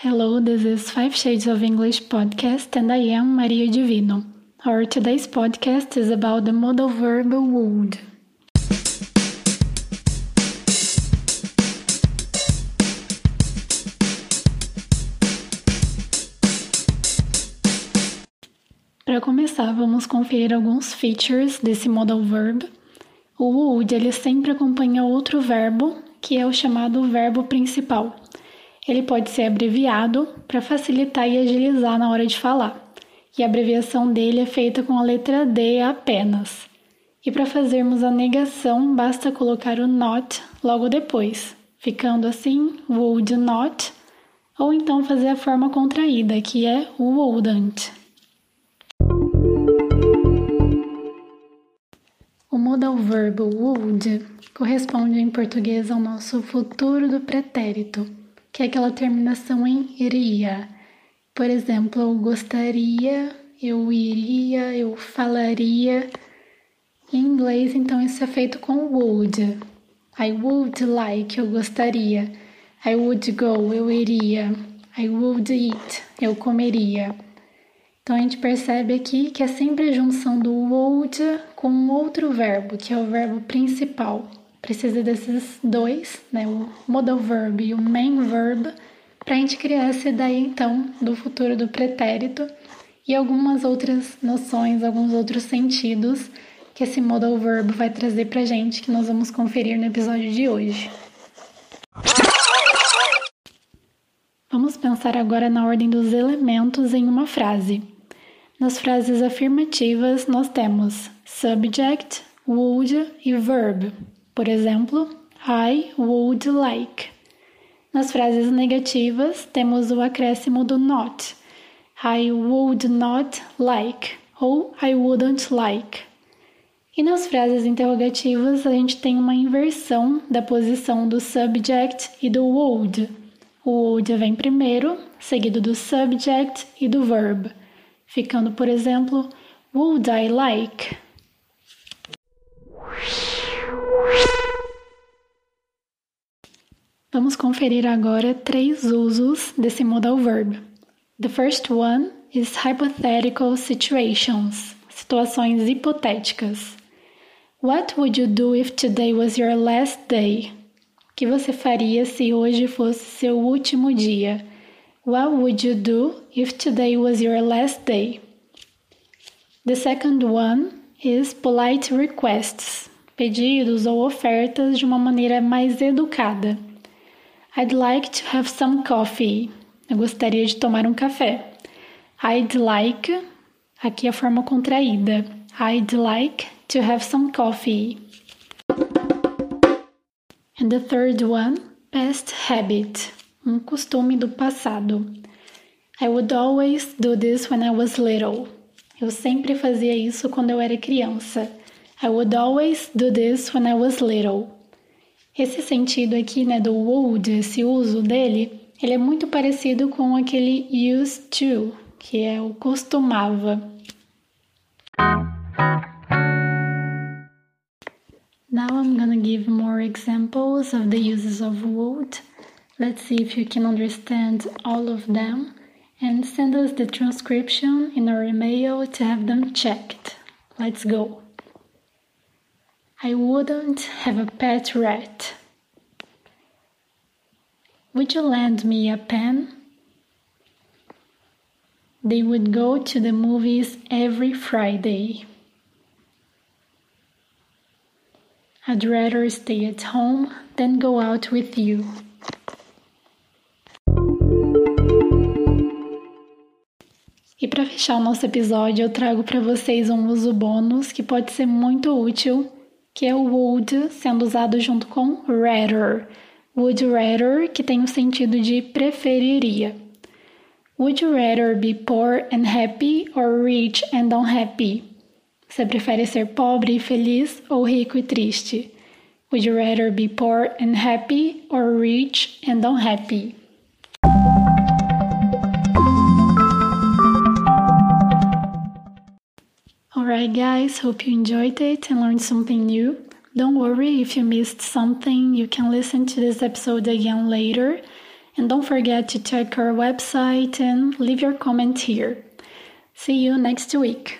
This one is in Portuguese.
Hello, this is Five Shades of English podcast, and I am Maria Divino. Our today's podcast is about the modal verb would. Para começar, vamos conferir alguns features desse modal verb. O would ele sempre acompanha outro verbo, que é o chamado verbo principal. Ele pode ser abreviado para facilitar e agilizar na hora de falar. E a abreviação dele é feita com a letra D apenas. E para fazermos a negação, basta colocar o not logo depois, ficando assim would not, ou então fazer a forma contraída, que é wouldn't. O modal verbo would corresponde em português ao nosso futuro do pretérito que é aquela terminação em iria. Por exemplo, eu gostaria, eu iria, eu falaria. Em inglês, então, isso é feito com would. I would like, eu gostaria. I would go, eu iria. I would eat, eu comeria. Então a gente percebe aqui que é sempre a junção do would com outro verbo, que é o verbo principal precisa desses dois, né, o modal verb e o main verb, para a gente criar essa ideia então do futuro do pretérito e algumas outras noções, alguns outros sentidos que esse modal verb vai trazer para gente que nós vamos conferir no episódio de hoje. Vamos pensar agora na ordem dos elementos em uma frase. Nas frases afirmativas, nós temos subject, would e verb. Por exemplo, I would like. Nas frases negativas, temos o acréscimo do not. I would not like ou I wouldn't like. E nas frases interrogativas, a gente tem uma inversão da posição do subject e do would. O would vem primeiro, seguido do subject e do verb, ficando, por exemplo, Would I like? Vamos conferir agora três usos desse modal verb. The first one is hypothetical situations, situações hipotéticas. What would you do if today was your last day? O que você faria se hoje fosse seu último dia? What would you do if today was your last day? The second one is polite requests, pedidos ou ofertas de uma maneira mais educada. I'd like to have some coffee. Eu gostaria de tomar um café. I'd like, aqui a forma contraída. I'd like to have some coffee. And the third one, past habit, um costume do passado. I would always do this when I was little. Eu sempre fazia isso quando eu era criança. I would always do this when I was little. Esse sentido aqui, né, do would, esse uso dele, ele é muito parecido com aquele used to, que é o costumava. Now I'm gonna give more examples of the uses of would. Let's see if you can understand all of them and send us the transcription in our email to have them checked. Let's go. I wouldn't have a pet rat. Would you lend me a pen? They would go to the movies every Friday. I'd rather stay at home than go out with you. E para fechar o nosso episódio, eu trago para vocês um uso bônus que pode ser muito útil que é o would sendo usado junto com rather. Would rather, que tem o sentido de preferiria. Would you rather be poor and happy or rich and unhappy? Você prefere ser pobre e feliz ou rico e triste? Would you rather be poor and happy or rich and unhappy? Alright, guys, hope you enjoyed it and learned something new. Don't worry if you missed something, you can listen to this episode again later. And don't forget to check our website and leave your comment here. See you next week.